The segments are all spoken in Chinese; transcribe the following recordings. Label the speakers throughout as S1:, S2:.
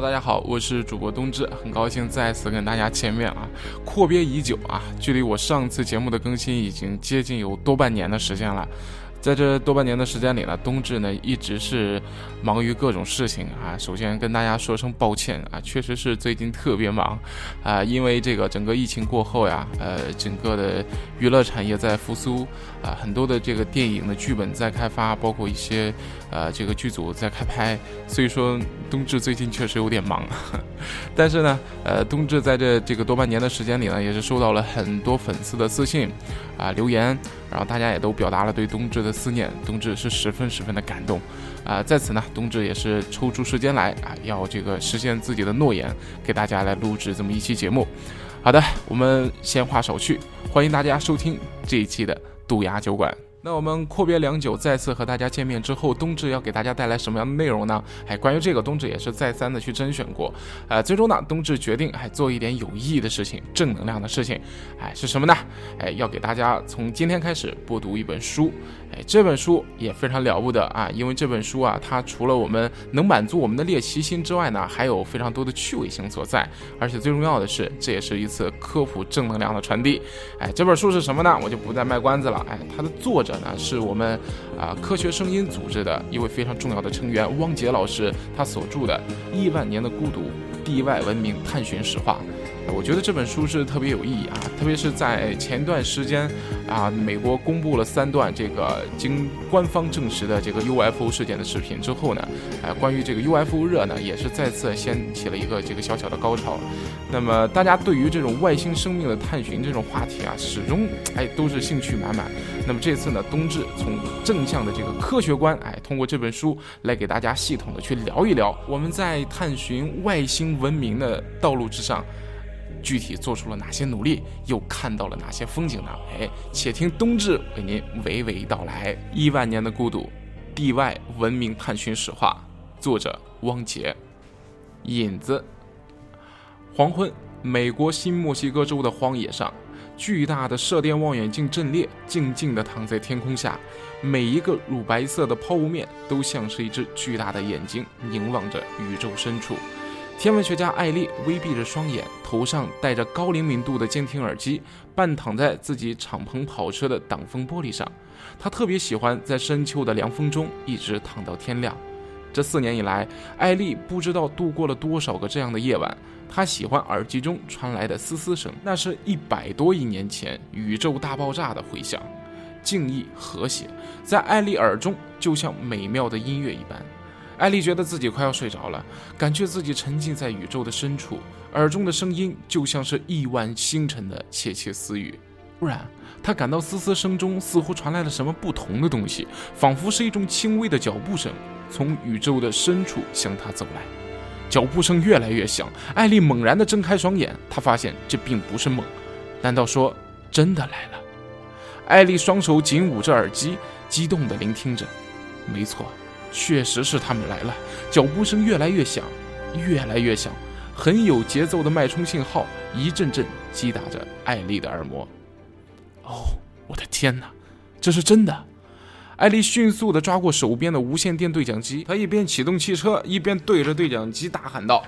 S1: 大家好，我是主播冬至，很高兴再次跟大家见面啊！阔别已久啊，距离我上次节目的更新已经接近有多半年的时间了。在这多半年的时间里呢，冬至呢一直是忙于各种事情啊。首先跟大家说声抱歉啊，确实是最近特别忙啊，因为这个整个疫情过后呀，呃，整个的娱乐产业在复苏啊，很多的这个电影的剧本在开发，包括一些呃这个剧组在开拍，所以说冬至最近确实有点忙。但是呢，呃，冬至在这这个多半年的时间里呢，也是收到了很多粉丝的私信啊留言。然后大家也都表达了对冬至的思念，冬至是十分十分的感动，啊，在此呢，冬至也是抽出时间来啊，要这个实现自己的诺言，给大家来录制这么一期节目。好的，我们闲话少叙，欢迎大家收听这一期的杜牙酒馆。那我们阔别良久，再次和大家见面之后，冬至要给大家带来什么样的内容呢？哎，关于这个，冬至也是再三的去甄选过，呃，最终呢，冬至决定还做一点有意义的事情，正能量的事情，哎，是什么呢？哎，要给大家从今天开始播读一本书。哎，这本书也非常了不得啊！因为这本书啊，它除了我们能满足我们的猎奇心之外呢，还有非常多的趣味性所在。而且最重要的是，这也是一次科普正能量的传递。哎，这本书是什么呢？我就不再卖关子了。哎，它的作者呢，是我们啊科学声音组织的一位非常重要的成员汪杰老师，他所著的《亿万年的孤独：地外文明探寻史话》。我觉得这本书是特别有意义啊，特别是在前段时间啊，美国公布了三段这个经官方证实的这个 UFO 事件的视频之后呢，啊，关于这个 UFO 热呢，也是再次掀起了一个这个小小的高潮。那么大家对于这种外星生命的探寻这种话题啊，始终哎都是兴趣满满。那么这次呢，冬至从正向的这个科学观，哎，通过这本书来给大家系统的去聊一聊，我们在探寻外星文明的道路之上。具体做出了哪些努力，又看到了哪些风景呢？哎，且听冬至为您娓娓道来。亿万年的孤独，地外文明探寻史话，作者汪杰。引子。黄昏，美国新墨西哥州的荒野上，巨大的射电望远镜阵列静静地躺在天空下，每一个乳白色的抛物面都像是一只巨大的眼睛，凝望着宇宙深处。天文学家艾丽微闭着双眼，头上戴着高灵敏度的监听耳机，半躺在自己敞篷跑车的挡风玻璃上。她特别喜欢在深秋的凉风中一直躺到天亮。这四年以来，艾丽不知道度过了多少个这样的夜晚。她喜欢耳机中传来的嘶嘶声，那是一百多亿年前宇宙大爆炸的回响，静谧和谐，在艾丽耳中就像美妙的音乐一般。艾丽觉得自己快要睡着了，感觉自己沉浸在宇宙的深处，耳中的声音就像是亿万星辰的窃窃私语。突然，她感到嘶嘶声中似乎传来了什么不同的东西，仿佛是一种轻微的脚步声，从宇宙的深处向她走来。脚步声越来越响，艾丽猛然地睁开双眼，她发现这并不是梦，难道说真的来了？艾丽双手紧捂着耳机，激动地聆听着。没错。确实是他们来了，脚步声越来越响，越来越响，很有节奏的脉冲信号一阵阵击打着艾丽的耳膜。哦，我的天哪，这是真的！艾丽迅速地抓过手边的无线电对讲机，她一边启动汽车，一边对着对讲机大喊道：“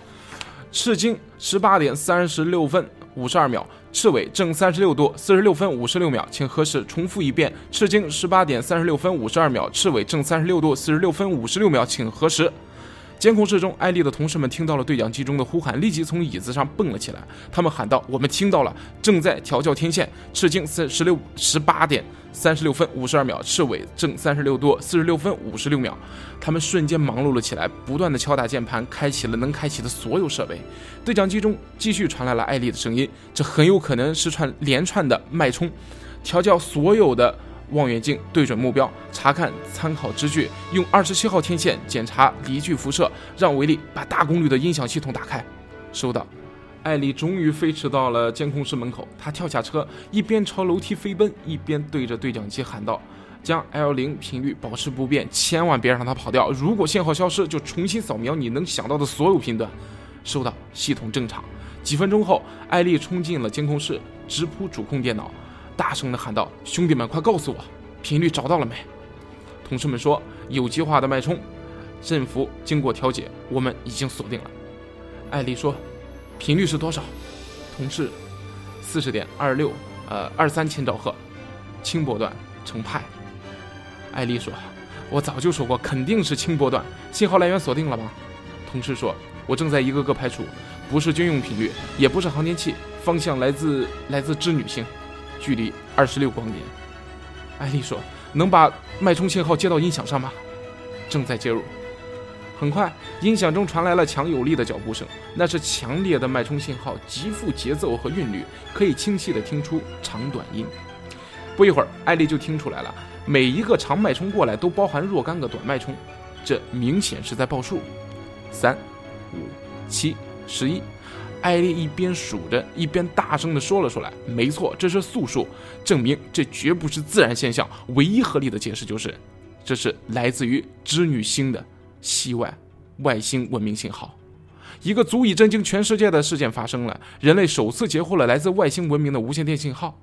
S1: 赤金十八点三十六分。”五十二秒，赤尾正三十六度四十六分五十六秒，请核实。重复一遍，赤经十八点三十六分五十二秒，赤尾正三十六度四十六分五十六秒，请核实。监控室中，艾丽的同事们听到了对讲机中的呼喊，立即从椅子上蹦了起来。他们喊道：“我们听到了，正在调教天线。赤经三十六十八点三十六分五十二秒，赤尾正三十六度四十六分五十六秒。”他们瞬间忙碌了起来，不断的敲打键盘，开启了能开启的所有设备。对讲机中继续传来了艾丽的声音，这很有可能是串连串的脉冲，调教所有的。望远镜对准目标，查看参考支距，用二十七号天线检查离距辐射。让维利把大功率的音响系统打开。收到。艾丽终于飞驰到了监控室门口，她跳下车，一边朝楼梯飞奔，一边对着对讲机喊道：“将 L 零频率保持不变，千万别让它跑掉。如果信号消失，就重新扫描你能想到的所有频段。”收到。系统正常。几分钟后，艾丽冲进了监控室，直扑主控电脑。大声地喊道：“兄弟们，快告诉我，频率找到了没？”同事们说：“有机化的脉冲，振幅经过调节，我们已经锁定了。”艾丽说：“频率是多少？”同事：“四十点二六，呃，二三千兆赫，轻波段，成派。”艾丽说：“我早就说过，肯定是轻波段，信号来源锁定了吗？”同事说：“我正在一个个排除，不是军用频率，也不是航天器，方向来自来自织女星，距离二十六光年。”艾丽说：“能把脉冲信号接到音响上吗？”正在接入。很快，音响中传来了强有力的脚步声，那是强烈的脉冲信号，极富节奏和韵律，可以清晰地听出长短音。不一会儿，艾丽就听出来了，每一个长脉冲过来都包含若干个短脉冲，这明显是在报数。三、五、七、十一。艾丽一边数着，一边大声地说了出来：“没错，这是素数，证明这绝不是自然现象。唯一合理的解释就是，这是来自于织女星的系外外星文明信号。一个足以震惊全世界的事件发生了，人类首次截获了来自外星文明的无线电信号。”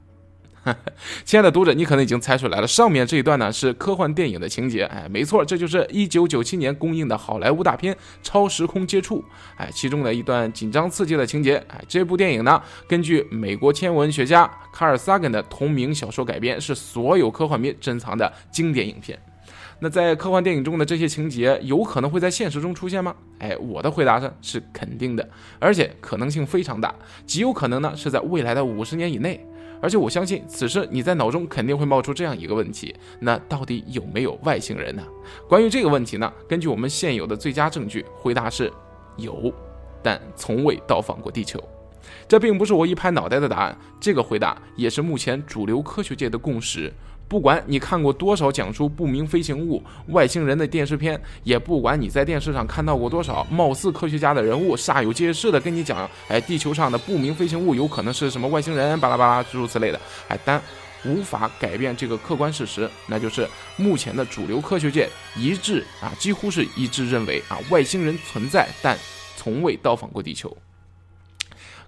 S1: 亲爱的读者，你可能已经猜出来了，上面这一段呢是科幻电影的情节。哎，没错，这就是一九九七年公映的好莱坞大片《超时空接触》。哎，其中的一段紧张刺激的情节。哎，这部电影呢，根据美国天文学家卡尔萨根的同名小说改编，是所有科幻迷珍藏的经典影片。那在科幻电影中的这些情节，有可能会在现实中出现吗？哎，我的回答上是肯定的，而且可能性非常大，极有可能呢是在未来的五十年以内。而且我相信，此时你在脑中肯定会冒出这样一个问题：那到底有没有外星人呢？关于这个问题呢，根据我们现有的最佳证据，回答是有，但从未到访过地球。这并不是我一拍脑袋的答案，这个回答也是目前主流科学界的共识。不管你看过多少讲述不明飞行物、外星人的电视片，也不管你在电视上看到过多少貌似科学家的人物煞有介事的跟你讲，哎，地球上的不明飞行物有可能是什么外星人，巴拉巴拉诸如此类的，哎，但无法改变这个客观事实，那就是目前的主流科学界一致啊，几乎是一致认为啊，外星人存在，但从未到访过地球。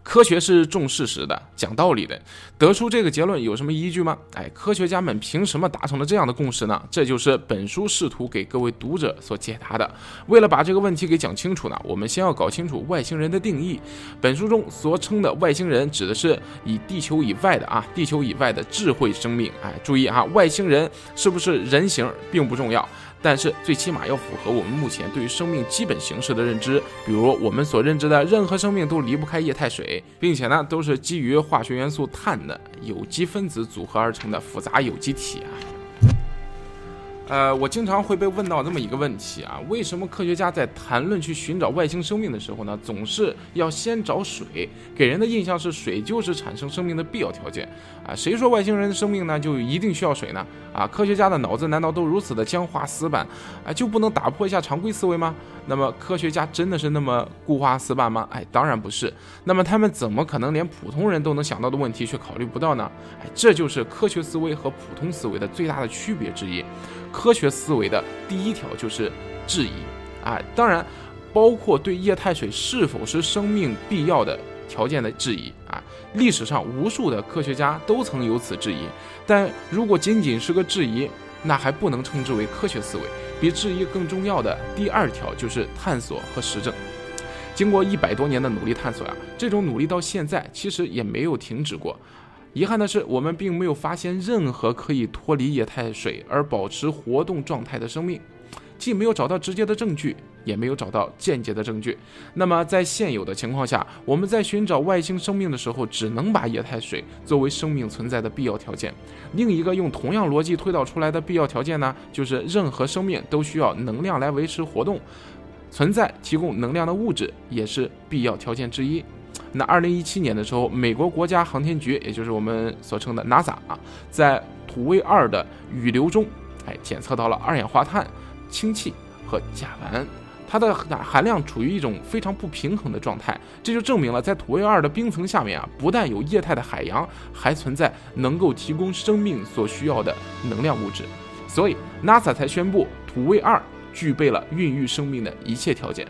S1: 科学是重事实的，讲道理的。得出这个结论有什么依据吗？哎，科学家们凭什么达成了这样的共识呢？这就是本书试图给各位读者所解答的。为了把这个问题给讲清楚呢，我们先要搞清楚外星人的定义。本书中所称的外星人，指的是以地球以外的啊，地球以外的智慧生命。哎，注意啊，外星人是不是人形并不重要。但是最起码要符合我们目前对于生命基本形式的认知，比如我们所认知的任何生命都离不开液态水，并且呢都是基于化学元素碳的有机分子组合而成的复杂有机体啊。呃，我经常会被问到这么一个问题啊，为什么科学家在谈论去寻找外星生命的时候呢，总是要先找水？给人的印象是水就是产生生命的必要条件啊。谁说外星人的生命呢就一定需要水呢？啊，科学家的脑子难道都如此的僵化死板啊，就不能打破一下常规思维吗？那么科学家真的是那么固化死板吗？哎，当然不是。那么他们怎么可能连普通人都能想到的问题却考虑不到呢？哎，这就是科学思维和普通思维的最大的区别之一。科学思维的第一条就是质疑，啊，当然包括对液态水是否是生命必要的条件的质疑啊。历史上无数的科学家都曾有此质疑，但如果仅仅是个质疑，那还不能称之为科学思维。比质疑更重要的第二条就是探索和实证。经过一百多年的努力探索呀，这种努力到现在其实也没有停止过。遗憾的是，我们并没有发现任何可以脱离液态水而保持活动状态的生命，既没有找到直接的证据，也没有找到间接的证据。那么，在现有的情况下，我们在寻找外星生命的时候，只能把液态水作为生命存在的必要条件。另一个用同样逻辑推导出来的必要条件呢，就是任何生命都需要能量来维持活动，存在提供能量的物质也是必要条件之一。那二零一七年的时候，美国国家航天局，也就是我们所称的 NASA 啊，在土卫二的雨流中，哎，检测到了二氧化碳、氢气和甲烷，它的含量处于一种非常不平衡的状态。这就证明了，在土卫二的冰层下面啊，不但有液态的海洋，还存在能够提供生命所需要的能量物质。所以 NASA 才宣布土卫二具备了孕育生命的一切条件。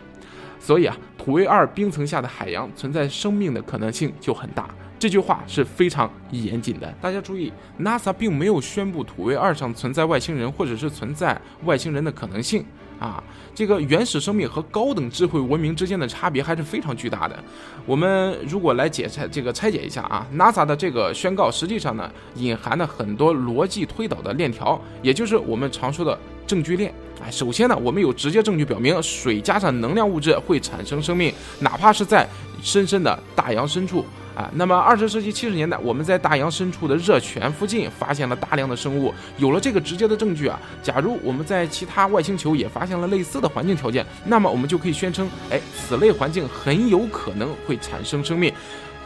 S1: 所以啊，土卫二冰层下的海洋存在生命的可能性就很大。这句话是非常严谨的。大家注意，NASA 并没有宣布土卫二上存在外星人，或者是存在外星人的可能性啊，这个原始生命和高等智慧文明之间的差别还是非常巨大的。我们如果来解拆这个拆解一下啊，NASA 的这个宣告实际上呢，隐含了很多逻辑推导的链条，也就是我们常说的证据链。哎，首先呢，我们有直接证据表明水加上能量物质会产生生命，哪怕是在深深的大洋深处。啊，那么二十世纪七十年代，我们在大洋深处的热泉附近发现了大量的生物，有了这个直接的证据啊。假如我们在其他外星球也发现了类似的环境条件，那么我们就可以宣称，哎，此类环境很有可能会产生生命。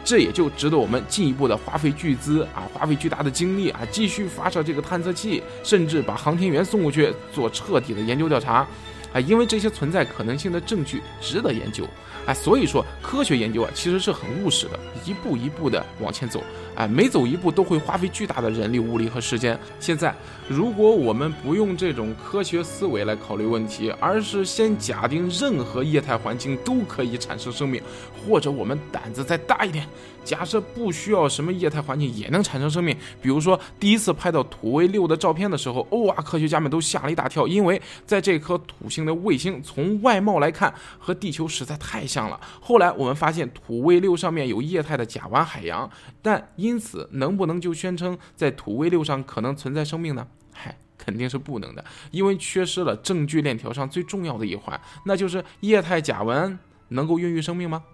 S1: 这也就值得我们进一步的花费巨资啊，花费巨大的精力啊，继续发射这个探测器，甚至把航天员送过去做彻底的研究调查。啊，因为这些存在可能性的证据值得研究，哎，所以说科学研究啊其实是很务实的，一步一步的往前走，哎，每走一步都会花费巨大的人力物力和时间。现在，如果我们不用这种科学思维来考虑问题，而是先假定任何液态环境都可以产生生命，或者我们胆子再大一点。假设不需要什么液态环境也能产生生命，比如说第一次拍到土卫六的照片的时候，哇，科学家们都吓了一大跳，因为在这颗土星的卫星从外貌来看和地球实在太像了。后来我们发现土卫六上面有液态的甲烷海洋，但因此能不能就宣称在土卫六上可能存在生命呢？嗨，肯定是不能的，因为缺失了证据链条上最重要的一环，那就是液态甲烷能够孕育生命吗？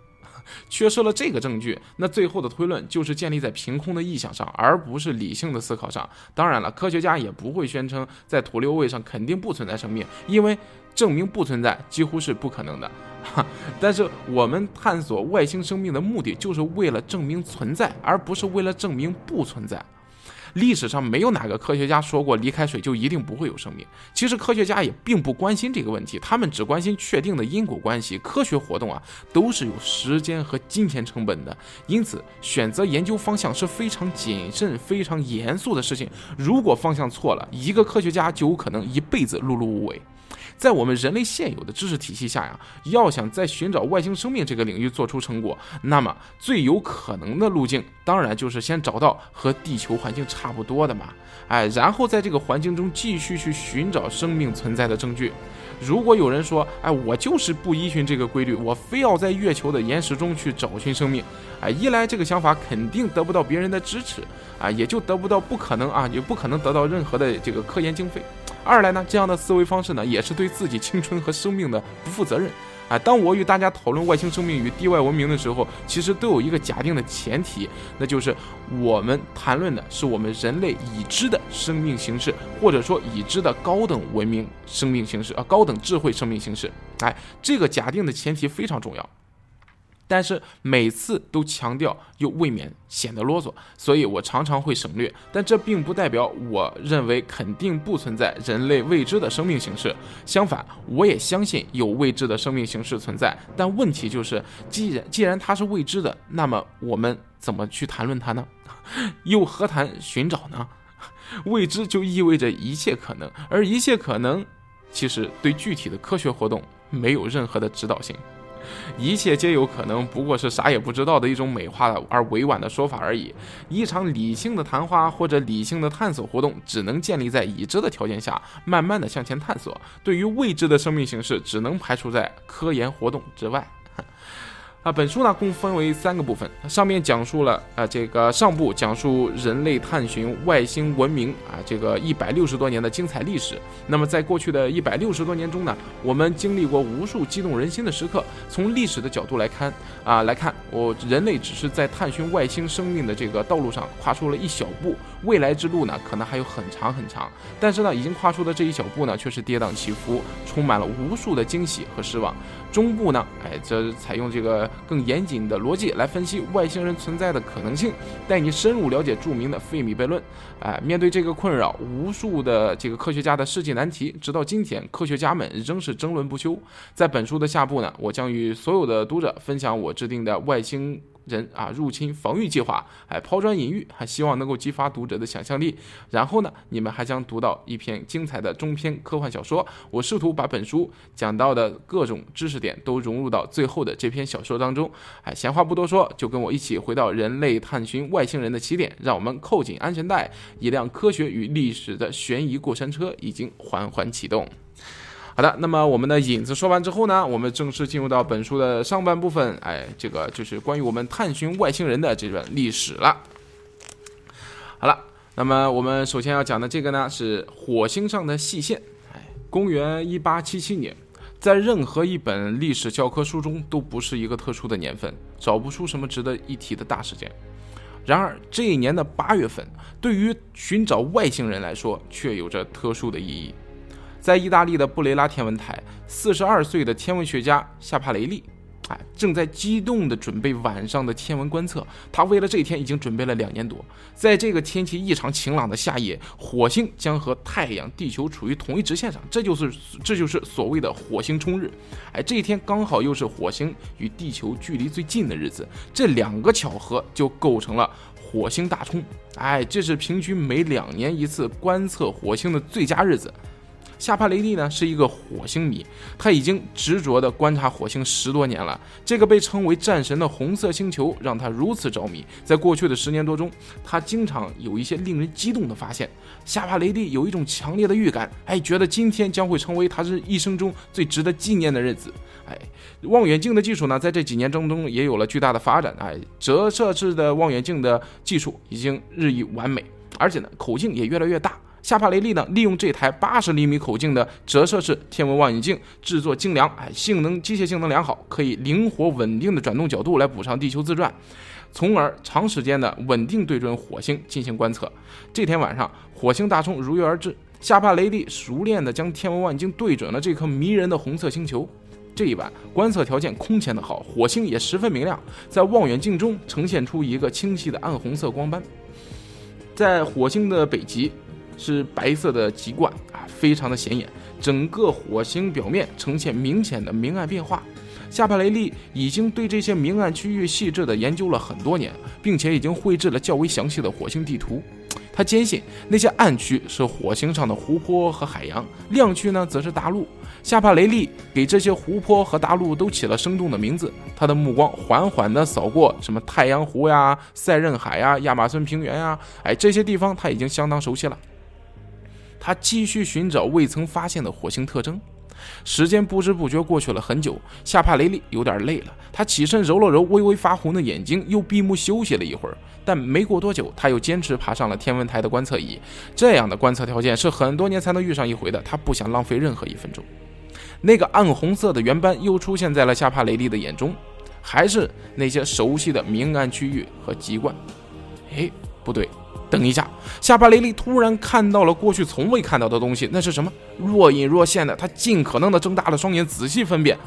S1: 缺失了这个证据，那最后的推论就是建立在凭空的臆想上，而不是理性的思考上。当然了，科学家也不会宣称在土六位上肯定不存在生命，因为证明不存在几乎是不可能的。但是我们探索外星生命的目的，就是为了证明存在，而不是为了证明不存在。历史上没有哪个科学家说过离开水就一定不会有生命。其实科学家也并不关心这个问题，他们只关心确定的因果关系。科学活动啊都是有时间和金钱成本的，因此选择研究方向是非常谨慎、非常严肃的事情。如果方向错了，一个科学家就有可能一辈子碌碌无为。在我们人类现有的知识体系下呀，要想在寻找外星生命这个领域做出成果，那么最有可能的路径，当然就是先找到和地球环境差不多的嘛，哎，然后在这个环境中继续去寻找生命存在的证据。如果有人说，哎，我就是不依循这个规律，我非要在月球的岩石中去找寻生命，哎，一来这个想法肯定得不到别人的支持，啊，也就得不到不可能啊，也不可能得到任何的这个科研经费。二来呢，这样的思维方式呢，也是对自己青春和生命的不负责任。啊，当我与大家讨论外星生命与地外文明的时候，其实都有一个假定的前提，那就是我们谈论的是我们人类已知的生命形式，或者说已知的高等文明生命形式啊，高等智慧生命形式。哎，这个假定的前提非常重要。但是每次都强调，又未免显得啰嗦，所以我常常会省略。但这并不代表我认为肯定不存在人类未知的生命形式，相反，我也相信有未知的生命形式存在。但问题就是，既然既然它是未知的，那么我们怎么去谈论它呢？又何谈寻找呢？未知就意味着一切可能，而一切可能，其实对具体的科学活动没有任何的指导性。一切皆有可能，不过是啥也不知道的一种美化而委婉的说法而已。一场理性的谈话或者理性的探索活动，只能建立在已知的条件下，慢慢的向前探索。对于未知的生命形式，只能排除在科研活动之外。啊，本书呢共分为三个部分，上面讲述了啊这个上部讲述人类探寻外星文明啊这个一百六十多年的精彩历史。那么在过去的一百六十多年中呢，我们经历过无数激动人心的时刻。从历史的角度来看啊来看，我人类只是在探寻外星生命的这个道路上跨出了一小步，未来之路呢可能还有很长很长。但是呢，已经跨出的这一小步呢，却是跌宕起伏，充满了无数的惊喜和失望。中部呢，哎，这采用这个更严谨的逻辑来分析外星人存在的可能性，带你深入了解著名的费米悖论。哎，面对这个困扰无数的这个科学家的世纪难题，直到今天，科学家们仍是争论不休。在本书的下部呢，我将与所有的读者分享我制定的外星。人啊，入侵防御计划，哎，抛砖引玉，还希望能够激发读者的想象力。然后呢，你们还将读到一篇精彩的中篇科幻小说。我试图把本书讲到的各种知识点都融入到最后的这篇小说当中。哎，闲话不多说，就跟我一起回到人类探寻外星人的起点。让我们扣紧安全带，一辆科学与历史的悬疑过山车已经缓缓启动。好的，那么我们的引子说完之后呢，我们正式进入到本书的上半部分，哎，这个就是关于我们探寻外星人的这段历史了。好了，那么我们首先要讲的这个呢是火星上的细线，哎，公元一八七七年，在任何一本历史教科书中都不是一个特殊的年份，找不出什么值得一提的大事件。然而这一年的八月份，对于寻找外星人来说却有着特殊的意义。在意大利的布雷拉天文台，四十二岁的天文学家夏帕雷利，哎，正在激动地准备晚上的天文观测。他为了这一天已经准备了两年多。在这个天气异常晴朗的夏夜，火星将和太阳、地球处于同一直线上，这就是这就是所谓的火星冲日。哎，这一天刚好又是火星与地球距离最近的日子，这两个巧合就构成了火星大冲。哎，这是平均每两年一次观测火星的最佳日子。夏帕雷蒂呢是一个火星迷，他已经执着地观察火星十多年了。这个被称为战神的红色星球让他如此着迷。在过去的十年多中，他经常有一些令人激动的发现。夏帕雷蒂有一种强烈的预感，哎，觉得今天将会成为他这一生中最值得纪念的日子。哎，望远镜的技术呢，在这几年当中也有了巨大的发展。哎，折射式的望远镜的技术已经日益完美，而且呢，口径也越来越大。夏帕雷利呢，利用这台八十厘米口径的折射式天文望远镜，制作精良，哎，性能机械性能良好，可以灵活稳定的转动角度来补偿地球自转，从而长时间的稳定对准火星进行观测。这天晚上，火星大冲如约而至，夏帕雷利熟练的将天文望远镜对准了这颗迷人的红色星球。这一晚观测条件空前的好，火星也十分明亮，在望远镜中呈现出一个清晰的暗红色光斑，在火星的北极。是白色的极冠啊，非常的显眼，整个火星表面呈现明显的明暗变化。夏帕雷利已经对这些明暗区域细致的研究了很多年，并且已经绘制了较为详细的火星地图。他坚信那些暗区是火星上的湖泊和海洋，亮区呢则是大陆。夏帕雷利给这些湖泊和大陆都起了生动的名字。他的目光缓缓地扫过什么太阳湖呀、塞壬海呀、亚马逊平原呀，哎，这些地方他已经相当熟悉了。他继续寻找未曾发现的火星特征，时间不知不觉过去了很久。夏帕雷利有点累了，他起身揉了揉微微发红的眼睛，又闭目休息了一会儿。但没过多久，他又坚持爬上了天文台的观测仪。这样的观测条件是很多年才能遇上一回的，他不想浪费任何一分钟。那个暗红色的圆斑又出现在了夏帕雷利的眼中，还是那些熟悉的明暗区域和极冠。哎，不对。等一下，夏巴雷利突然看到了过去从未看到的东西，那是什么？若隐若现的。他尽可能的睁大了双眼，仔细分辨。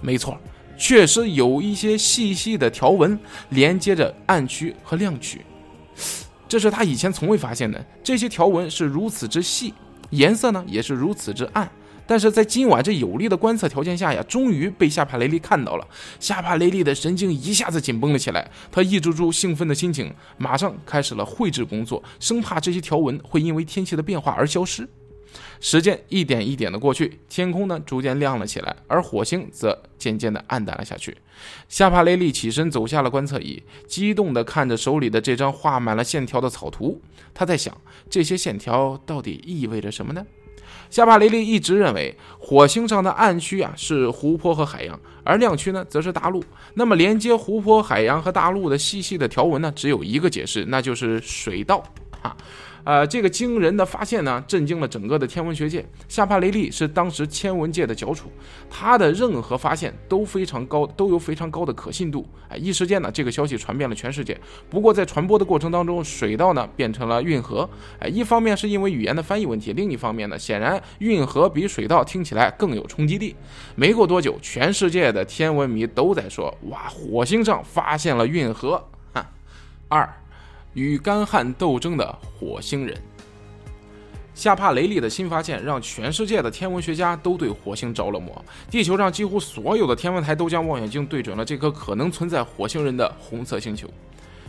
S1: 没错，确实有一些细细的条纹连接着暗区和亮区，这是他以前从未发现的。这些条纹是如此之细，颜色呢也是如此之暗。但是在今晚这有利的观测条件下呀，终于被夏帕雷利看到了。夏帕雷利的神经一下子紧绷了起来，他抑制住兴奋的心情，马上开始了绘制工作，生怕这些条纹会因为天气的变化而消失。时间一点一点的过去，天空呢逐渐亮了起来，而火星则渐渐的暗淡了下去。夏帕雷利起身走下了观测仪，激动地看着手里的这张画满了线条的草图。他在想，这些线条到底意味着什么呢？夏帕雷利一直认为，火星上的暗区啊是湖泊和海洋，而亮区呢则是大陆。那么连接湖泊、海洋和大陆的细细的条纹呢，只有一个解释，那就是水道。啊。呃，这个惊人的发现呢，震惊了整个的天文学界。夏帕雷利是当时天文界的翘楚，他的任何发现都非常高，都有非常高的可信度。哎，一时间呢，这个消息传遍了全世界。不过在传播的过程当中，水道呢变成了运河。哎，一方面是因为语言的翻译问题，另一方面呢，显然运河比水道听起来更有冲击力。没过多久，全世界的天文迷都在说：哇，火星上发现了运河。哈，二。与干旱斗争的火星人，夏帕雷利的新发现让全世界的天文学家都对火星着了魔。地球上几乎所有的天文台都将望远镜对准了这颗可能存在火星人的红色星球。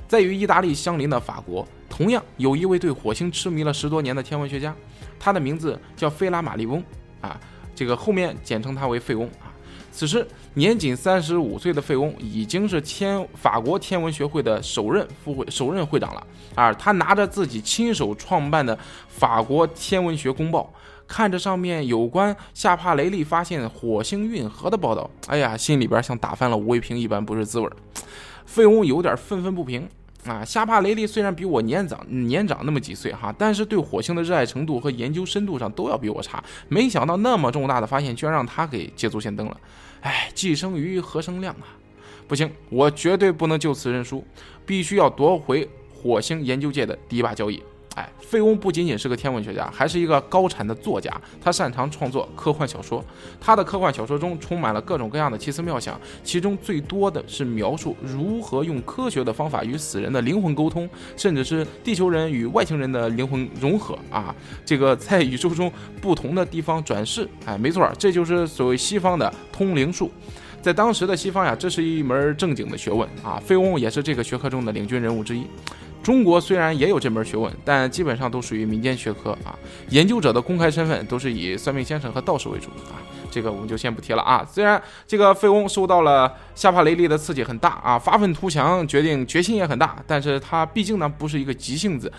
S1: 在与意大利相邻的法国，同样有一位对火星痴迷了十多年的天文学家，他的名字叫费拉马利翁，啊，这个后面简称他为费翁啊。此时年仅三十五岁的费翁已经是天法国天文学会的首任副会首任会长了，而他拿着自己亲手创办的《法国天文学公报》，看着上面有关夏帕雷利发现火星运河的报道，哎呀，心里边像打翻了五味瓶一般，不是滋味儿。费翁有点愤愤不平啊！夏帕雷利虽然比我年长年长那么几岁哈，但是对火星的热爱程度和研究深度上都要比我差。没想到那么重大的发现，居然让他给捷足先登了。哎，既生瑜，何生亮啊！不行，我绝对不能就此认输，必须要夺回火星研究界的第一把交椅。哎，费翁不仅仅是个天文学家，还是一个高产的作家。他擅长创作科幻小说，他的科幻小说中充满了各种各样的奇思妙想，其中最多的是描述如何用科学的方法与死人的灵魂沟通，甚至是地球人与外星人的灵魂融合啊！这个在宇宙中不同的地方转世，哎，没错，这就是所谓西方的通灵术。在当时的西方呀，这是一门正经的学问啊。费翁也是这个学科中的领军人物之一。中国虽然也有这门学问，但基本上都属于民间学科啊。研究者的公开身份都是以算命先生和道士为主啊。这个我们就先不提了啊。虽然这个费翁受到了夏帕雷利的刺激很大啊，发愤图强，决定决心也很大，但是他毕竟呢不是一个急性子。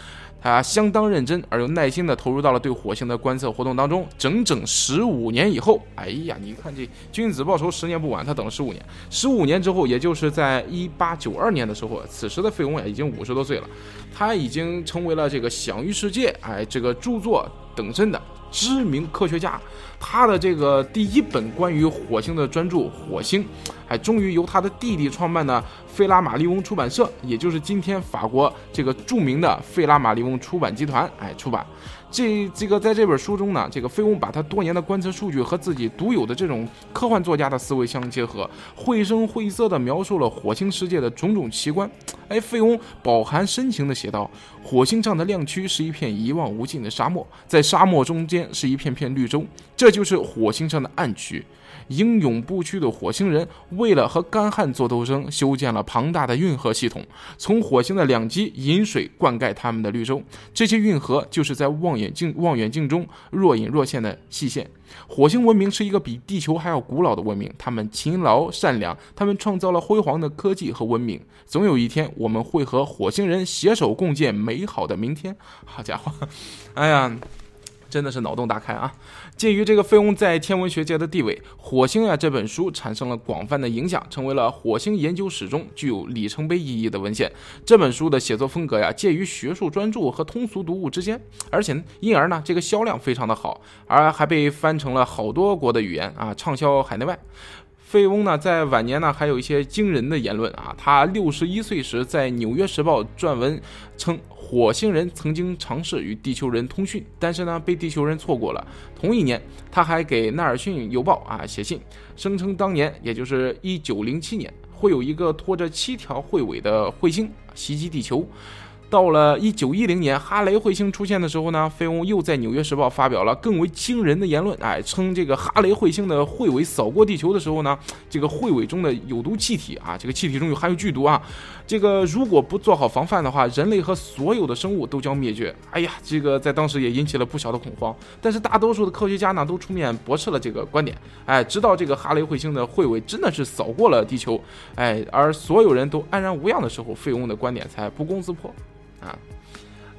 S1: 啊相当认真而又耐心地投入到了对火星的观测活动当中。整整十五年以后，哎呀，你看这君子报仇，十年不晚。他等了十五年，十五年之后，也就是在一八九二年的时候，此时的费翁呀已经五十多岁了，他已经成为了这个享誉世界，哎，这个著作等身的。知名科学家，他的这个第一本关于火星的专著《火星》，还终于由他的弟弟创办的费拉马利翁出版社，也就是今天法国这个著名的费拉马利翁出版集团，哎，出版。这这个在这本书中呢，这个费翁把他多年的观测数据和自己独有的这种科幻作家的思维相结合，绘声绘色地描述了火星世界的种种奇观。哎，费翁饱含深情地写道：“火星上的亮区是一片一望无尽的沙漠，在沙漠中间是一片片绿洲，这就是火星上的暗区。”英勇不屈的火星人为了和干旱做斗争，修建了庞大的运河系统，从火星的两极引水灌溉他们的绿洲。这些运河就是在望远镜望远镜中若隐若现的细线。火星文明是一个比地球还要古老的文明，他们勤劳善良，他们创造了辉煌的科技和文明。总有一天，我们会和火星人携手共建美好的明天。好家伙，哎呀！真的是脑洞大开啊！鉴于这个费翁在天文学界的地位，《火星》啊这本书产生了广泛的影响，成为了火星研究史中具有里程碑意义的文献。这本书的写作风格呀，介于学术专著和通俗读物之间，而且因而呢，这个销量非常的好，而还被翻成了好多国的语言啊，畅销海内外。费翁呢，在晚年呢，还有一些惊人的言论啊。他六十一岁时，在《纽约时报》撰文称，火星人曾经尝试与地球人通讯，但是呢，被地球人错过了。同一年，他还给《纳尔逊邮报》啊写信，声称当年，也就是一九零七年，会有一个拖着七条彗尾的彗星袭击地球。到了一九一零年，哈雷彗星出现的时候呢，费翁又在《纽约时报》发表了更为惊人的言论，哎，称这个哈雷彗星的彗尾扫过地球的时候呢，这个彗尾中的有毒气体啊，这个气体中有含有剧毒啊，这个如果不做好防范的话，人类和所有的生物都将灭绝。哎呀，这个在当时也引起了不小的恐慌。但是大多数的科学家呢，都出面驳斥了这个观点。哎，直到这个哈雷彗星的彗尾真的是扫过了地球，哎，而所有人都安然无恙的时候，费翁的观点才不攻自破。啊，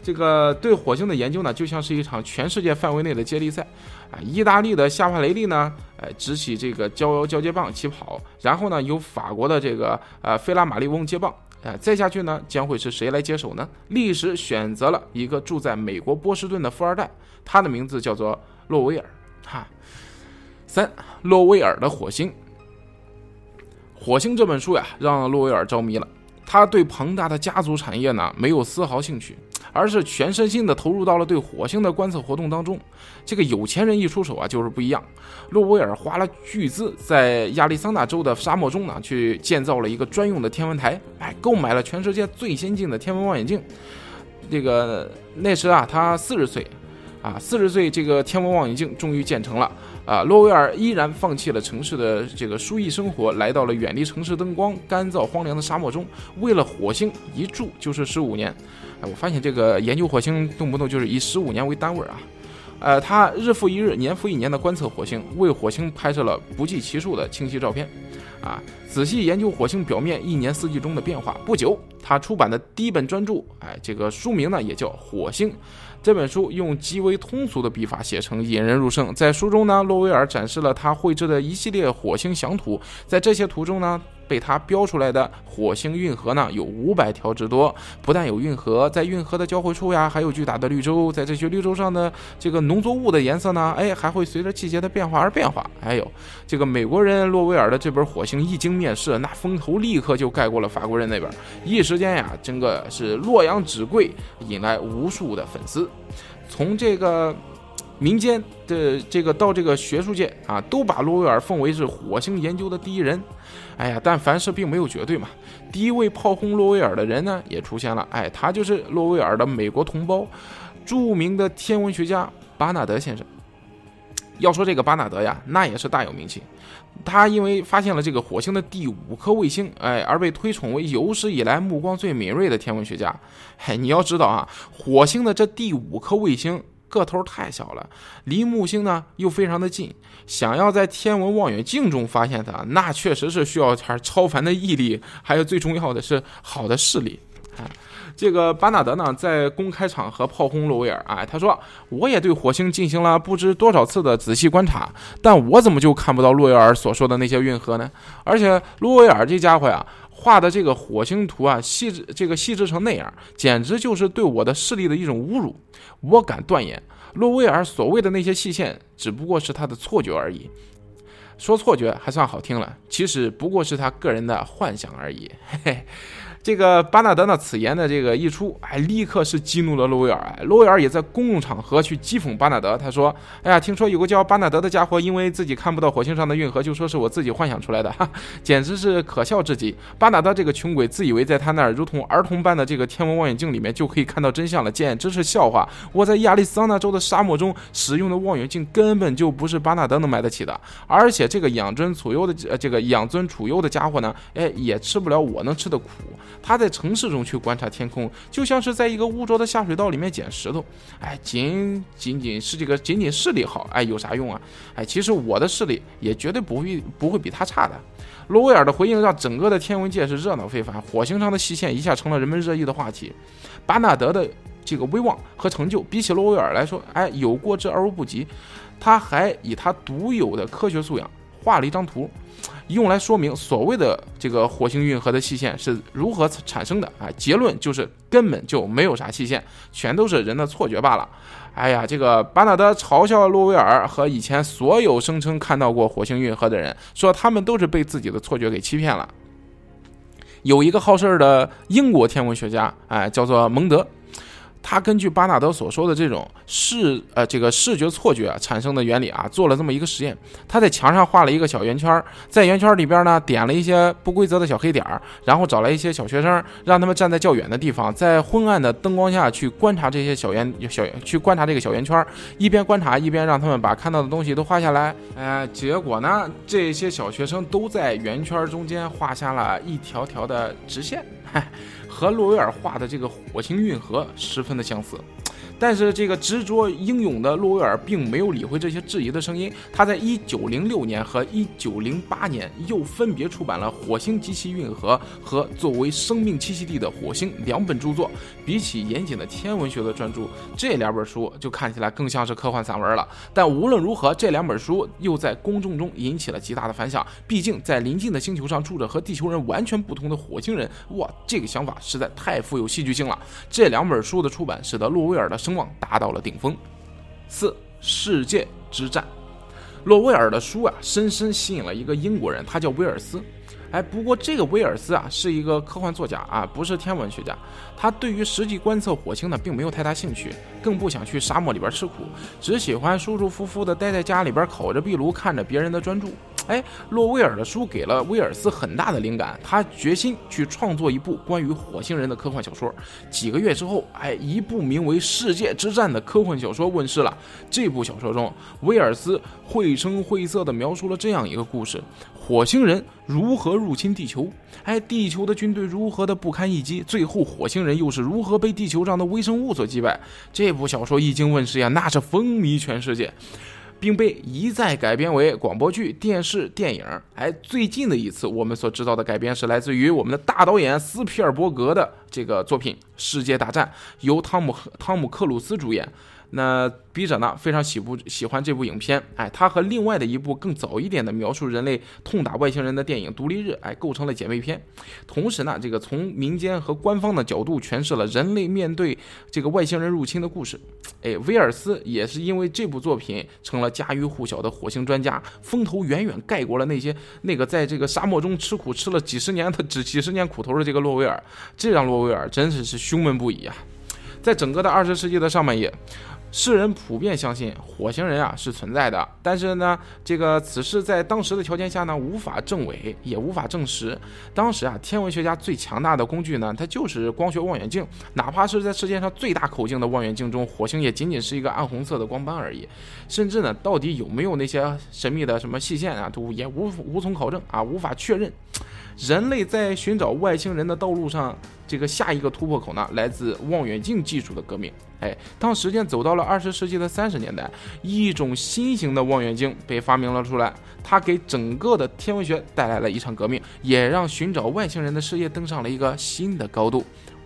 S1: 这个对火星的研究呢，就像是一场全世界范围内的接力赛啊。意大利的夏帕雷利呢，呃，执起这个交交接棒起跑，然后呢，由法国的这个呃菲拉马利翁接棒，啊，再下去呢，将会是谁来接手呢？历史选择了一个住在美国波士顿的富二代，他的名字叫做洛威尔。哈，三，洛威尔的火星，火星这本书呀，让洛威尔着迷了。他对庞大的家族产业呢没有丝毫兴趣，而是全身心的投入到了对火星的观测活动当中。这个有钱人一出手啊，就是不一样。洛威尔花了巨资，在亚利桑那州的沙漠中呢，去建造了一个专用的天文台，哎，购买了全世界最先进的天文望远镜。这个那时啊，他四十岁。啊，四十岁，这个天文望远镜终于建成了。啊，洛威尔依然放弃了城市的这个舒逸生活，来到了远离城市灯光、干燥荒凉的沙漠中，为了火星一住就是十五年。哎，我发现这个研究火星动不动就是以十五年为单位啊。呃，他日复一日、年复一年的观测火星，为火星拍摄了不计其数的清晰照片。啊，仔细研究火星表面一年四季中的变化。不久，他出版的第一本专著，哎，这个书名呢也叫《火星》。这本书用极为通俗的笔法写成，引人入胜。在书中呢，洛威尔展示了他绘制的一系列火星详图，在这些图中呢。被他标出来的火星运河呢，有五百条之多。不但有运河，在运河的交汇处呀，还有巨大的绿洲。在这些绿洲上的这个农作物的颜色呢，哎，还会随着季节的变化而变化。还有这个美国人洛威尔的这本《火星》一经面世，那风头立刻就盖过了法国人那边，一时间呀，真个是洛阳纸贵，引来无数的粉丝。从这个。民间的这个到这个学术界啊，都把洛威尔奉为是火星研究的第一人。哎呀，但凡事并没有绝对嘛。第一位炮轰洛威尔的人呢，也出现了。哎，他就是洛威尔的美国同胞，著名的天文学家巴纳德先生。要说这个巴纳德呀，那也是大有名气。他因为发现了这个火星的第五颗卫星，哎，而被推崇为有史以来目光最敏锐的天文学家。哎，你要知道啊，火星的这第五颗卫星。个头太小了，离木星呢又非常的近，想要在天文望远镜中发现它，那确实是需要点超凡的毅力，还有最重要的是好的视力。啊，这个巴纳德呢在公开场合炮轰洛威尔，哎，他说我也对火星进行了不知多少次的仔细观察，但我怎么就看不到洛威尔所说的那些运河呢？而且洛威尔这家伙呀。画的这个火星图啊，细致这个细致成那样，简直就是对我的视力的一种侮辱。我敢断言，洛威尔所谓的那些细线，只不过是他的错觉而已。说错觉还算好听了，其实不过是他个人的幻想而已。嘿嘿。这个巴纳德呢，此言的这个一出，哎，立刻是激怒了洛威尔。哎，洛威尔也在公共场合去讥讽巴纳德。他说：“哎呀，听说有个叫巴纳德的家伙，因为自己看不到火星上的运河，就说是我自己幻想出来的，哈，简直是可笑至极。巴纳德这个穷鬼，自以为在他那儿如同儿童般的这个天文望远镜里面就可以看到真相了，简直是笑话。我在亚利桑那州的沙漠中使用的望远镜根本就不是巴纳德能买得起的。而且这个养尊处优的呃这个养尊处优的家伙呢，哎，也吃不了我能吃的苦。”他在城市中去观察天空，就像是在一个污浊的下水道里面捡石头。哎，仅仅仅是这个仅仅视力好，哎，有啥用啊？哎，其实我的视力也绝对不会不会比他差的。罗威尔的回应让整个的天文界是热闹非凡，火星上的细线一下成了人们热议的话题。巴纳德的这个威望和成就，比起罗威尔来说，哎，有过之而无不及。他还以他独有的科学素养画了一张图。用来说明所谓的这个火星运河的细线是如何产生的啊？结论就是根本就没有啥细线，全都是人的错觉罢了。哎呀，这个巴纳德嘲笑洛威尔和以前所有声称看到过火星运河的人，说他们都是被自己的错觉给欺骗了。有一个好事儿的英国天文学家，哎，叫做蒙德。他根据巴纳德所说的这种视呃这个视觉错觉产生的原理啊，做了这么一个实验。他在墙上画了一个小圆圈，在圆圈里边呢点了一些不规则的小黑点儿，然后找来一些小学生，让他们站在较远的地方，在昏暗的灯光下去观察这些小圆小去观察这个小圆圈，一边观察一边让他们把看到的东西都画下来。哎，结果呢，这些小学生都在圆圈中间画下了一条条的直线。和洛威尔画的这个火星运河十分的相似。但是这个执着英勇的洛威尔并没有理会这些质疑的声音。他在一九零六年和一九零八年又分别出版了《火星及其运河》和《作为生命栖息地的火星》两本著作。比起严谨的天文学的专著，这两本书就看起来更像是科幻散文了。但无论如何，这两本书又在公众中引起了极大的反响。毕竟在邻近的星球上住着和地球人完全不同的火星人，哇，这个想法实在太富有戏剧性了。这两本书的出版使得洛威尔的。声望达到了顶峰。四世界之战，洛威尔的书啊，深深吸引了一个英国人，他叫威尔斯。哎，不过这个威尔斯啊，是一个科幻作家啊，不是天文学家。他对于实际观测火星呢，并没有太大兴趣，更不想去沙漠里边吃苦，只喜欢舒舒服服的待在家里边，烤着壁炉，看着别人的专注。哎，洛威尔的书给了威尔斯很大的灵感，他决心去创作一部关于火星人的科幻小说。几个月之后，哎，一部名为《世界之战》的科幻小说问世了。这部小说中，威尔斯绘声绘色地描述了这样一个故事：火星人如何入侵地球，哎，地球的军队如何的不堪一击，最后火星人又是如何被地球上的微生物所击败。这部小说一经问世呀，那是风靡全世界。并被一再改编为广播剧、电视、电影。哎，最近的一次我们所知道的改编是来自于我们的大导演斯皮尔伯格的这个作品《世界大战》，由汤姆汤姆克鲁斯主演。那笔者呢非常喜不喜欢这部影片，哎，它和另外的一部更早一点的描述人类痛打外星人的电影《独立日》哎构成了姐妹篇。同时呢，这个从民间和官方的角度诠释了人类面对这个外星人入侵的故事。哎，威尔斯也是因为这部作品成了家喻户晓的火星专家，风头远远盖过了那些那个在这个沙漠中吃苦吃了几十年的只几十年苦头的这个洛威尔，这让洛威尔真是是胸闷不已啊！在整个的二十世纪的上半叶。世人普遍相信火星人啊是存在的，但是呢，这个此事在当时的条件下呢无法证伪，也无法证实。当时啊，天文学家最强大的工具呢，它就是光学望远镜。哪怕是在世界上最大口径的望远镜中，火星也仅仅是一个暗红色的光斑而已。甚至呢，到底有没有那些神秘的什么细线啊，都也无无从考证啊，无法确认。人类在寻找外星人的道路上，这个下一个突破口呢，来自望远镜技术的革命。哎，当时间走到了二十世纪的三十年代，一种新型的望远镜被发明了出来，它给整个的天文学带来了一场革命，也让寻找外星人的事业登上了一个新的高度。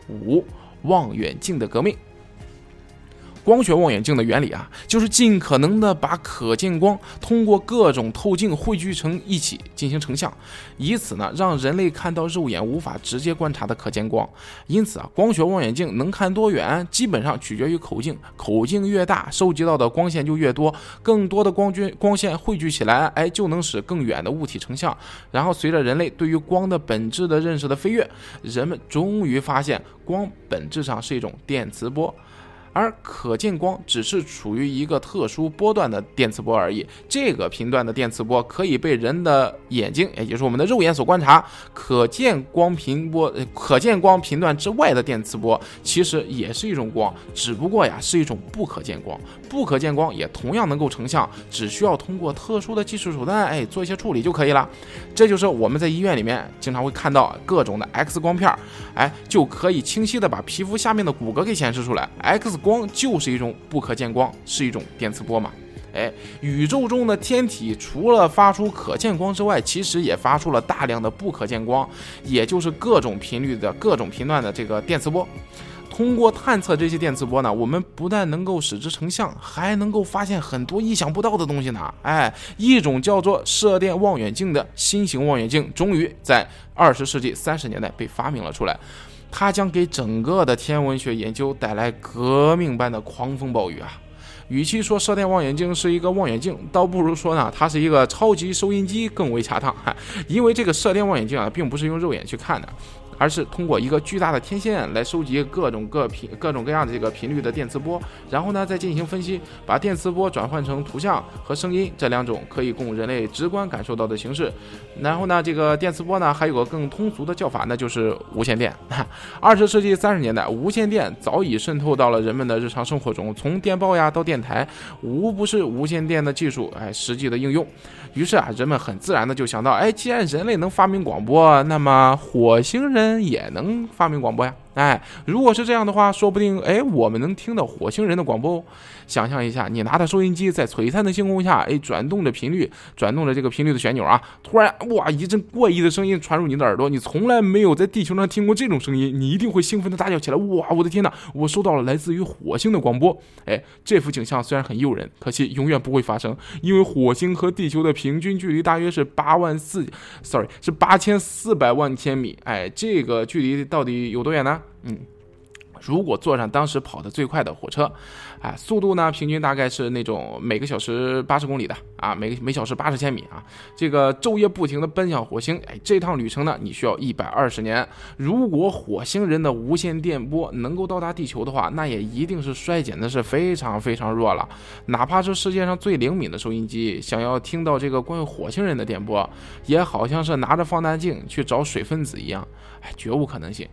S1: 五，望远镜的革命。光学望远镜的原理啊，就是尽可能的把可见光通过各种透镜汇聚成一起进行成像，以此呢让人类看到肉眼无法直接观察的可见光。因此啊，光学望远镜能看多远，基本上取决于口径，口径越大，收集到的光线就越多，更多的光均光线汇聚起来，哎，就能使更远的物体成像。然后随着人类对于光的本质的认识的飞跃，人们终于发现光本质上是一种电磁波。而可见光只是处于一个特殊波段的电磁波而已。这个频段的电磁波可以被人的眼睛，也就是我们的肉眼所观察。可见光频波，可见光频段之外的电磁波，其实也是一种光，只不过呀是一种不可见光。不可见光也同样能够成像，只需要通过特殊的技术手段，哎，做一些处理就可以了。这就是我们在医院里面经常会看到各种的 X 光片，哎，就可以清晰的把皮肤下面的骨骼给显示出来。X 光就是一种不可见光，是一种电磁波嘛？哎，宇宙中的天体除了发出可见光之外，其实也发出了大量的不可见光，也就是各种频率的各种频段的这个电磁波。通过探测这些电磁波呢，我们不但能够使之成像，还能够发现很多意想不到的东西呢。哎，一种叫做射电望远镜的新型望远镜，终于在二十世纪三十年代被发明了出来。它将给整个的天文学研究带来革命般的狂风暴雨啊！与其说射电望远镜是一个望远镜，倒不如说呢，它是一个超级收音机更为恰当。因为这个射电望远镜啊，并不是用肉眼去看的。而是通过一个巨大的天线来收集各种各频、各种各样的这个频率的电磁波，然后呢再进行分析，把电磁波转换成图像和声音这两种可以供人类直观感受到的形式。然后呢，这个电磁波呢还有个更通俗的叫法，那就是无线电。二十世纪三十年代，无线电早已渗透到了人们的日常生活中，从电报呀到电台，无不是无线电的技术哎实际的应用。于是啊，人们很自然的就想到，哎，既然人类能发明广播，那么火星人。也能发明广播呀。哎，如果是这样的话，说不定哎，我们能听到火星人的广播。想象一下，你拿着收音机在璀璨的星空下，哎，转动着频率，转动着这个频率的旋钮啊，突然哇，一阵怪异的声音传入你的耳朵，你从来没有在地球上听过这种声音，你一定会兴奋的大叫起来。哇，我的天哪，我收到了来自于火星的广播。哎，这幅景象虽然很诱人，可惜永远不会发生，因为火星和地球的平均距离大约是八万四，sorry，是八千四百万千米。哎，这个距离到底有多远呢？嗯，如果坐上当时跑得最快的火车，哎，速度呢平均大概是那种每个小时八十公里的啊，每个每小时八十千米啊，这个昼夜不停的奔向火星，哎，这趟旅程呢你需要一百二十年。如果火星人的无线电波能够到达地球的话，那也一定是衰减的是非常非常弱了。哪怕是世界上最灵敏的收音机，想要听到这个关于火星人的电波，也好像是拿着放大镜去找水分子一样，哎，绝无可能性。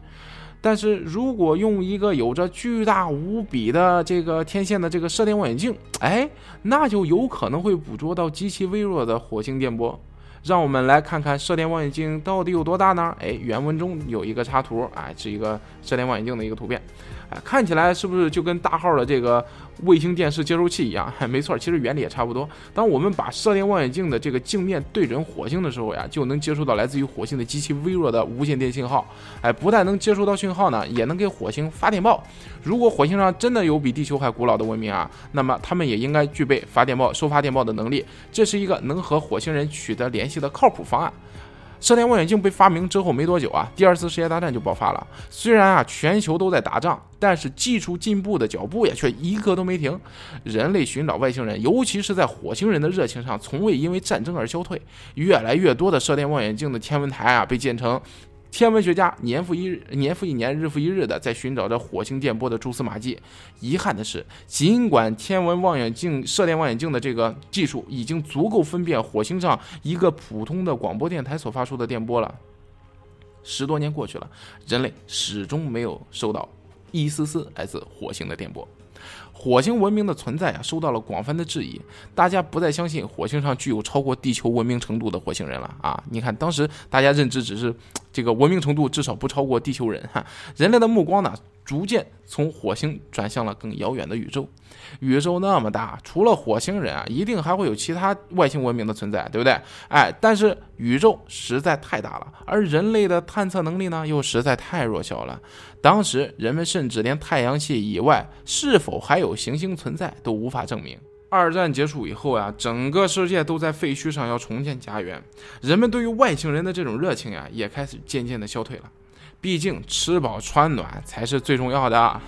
S1: 但是如果用一个有着巨大无比的这个天线的这个射电望远镜，哎，那就有可能会捕捉到极其微弱的火星电波。让我们来看看射电望远镜到底有多大呢？哎，原文中有一个插图，哎，是一个射电望远镜的一个图片。哎，看起来是不是就跟大号的这个卫星电视接收器一样？没错，其实原理也差不多。当我们把射电望远镜的这个镜面对准火星的时候呀，就能接收到来自于火星的极其微弱的无线电信号。哎，不但能接收到讯号呢，也能给火星发电报。如果火星上真的有比地球还古老的文明啊，那么他们也应该具备发电报、收发电报的能力。这是一个能和火星人取得联系的靠谱方案。射电望远镜被发明之后没多久啊，第二次世界大战就爆发了。虽然啊全球都在打仗，但是技术进步的脚步呀却一刻都没停。人类寻找外星人，尤其是在火星人的热情上，从未因为战争而消退。越来越多的射电望远镜的天文台啊被建成。天文学家年复一日、年复一年、日复一日的在寻找着火星电波的蛛丝马迹。遗憾的是，尽管天文望远镜、射电望远镜的这个技术已经足够分辨火星上一个普通的广播电台所发出的电波了，十多年过去了，人类始终没有收到一丝丝来自火星的电波。火星文明的存在啊，受到了广泛的质疑。大家不再相信火星上具有超过地球文明程度的火星人了啊！你看，当时大家认知只是这个文明程度至少不超过地球人哈。人类的目光呢，逐渐从火星转向了更遥远的宇宙。宇宙那么大，除了火星人啊，一定还会有其他外星文明的存在，对不对？哎，但是宇宙实在太大了，而人类的探测能力呢，又实在太弱小了。当时人们甚至连太阳系以外是否还有行星存在都无法证明。二战结束以后啊，整个世界都在废墟上要重建家园，人们对于外星人的这种热情呀，也开始渐渐的消退了。毕竟吃饱穿暖才是最重要的。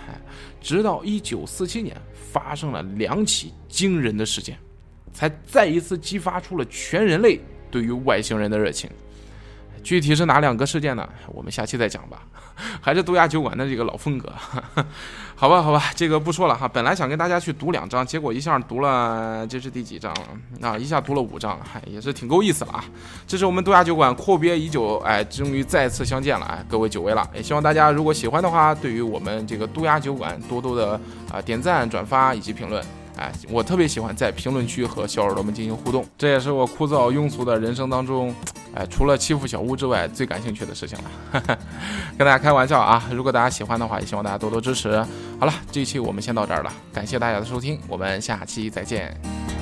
S1: 直到一九四七年。发生了两起惊人的事件，才再一次激发出了全人类对于外星人的热情。具体是哪两个事件呢？我们下期再讲吧。还是杜亚酒馆的这个老风格，好吧，好吧，这个不说了哈。本来想跟大家去读两章，结果一下读了，这是第几章了？啊，一下读了五章，嗨，也是挺够意思了啊。这是我们杜亚酒馆阔别已久，哎，终于再次相见了，哎，各位久违了。也希望大家如果喜欢的话，对于我们这个杜亚酒馆多多的啊点赞、转发以及评论。哎，我特别喜欢在评论区和小耳朵们进行互动，这也是我枯燥庸俗的人生当中，哎，除了欺负小屋之外最感兴趣的事情了。跟大家开玩笑啊，如果大家喜欢的话，也希望大家多多支持。好了，这一期我们先到这儿了，感谢大家的收听，我们下期再见。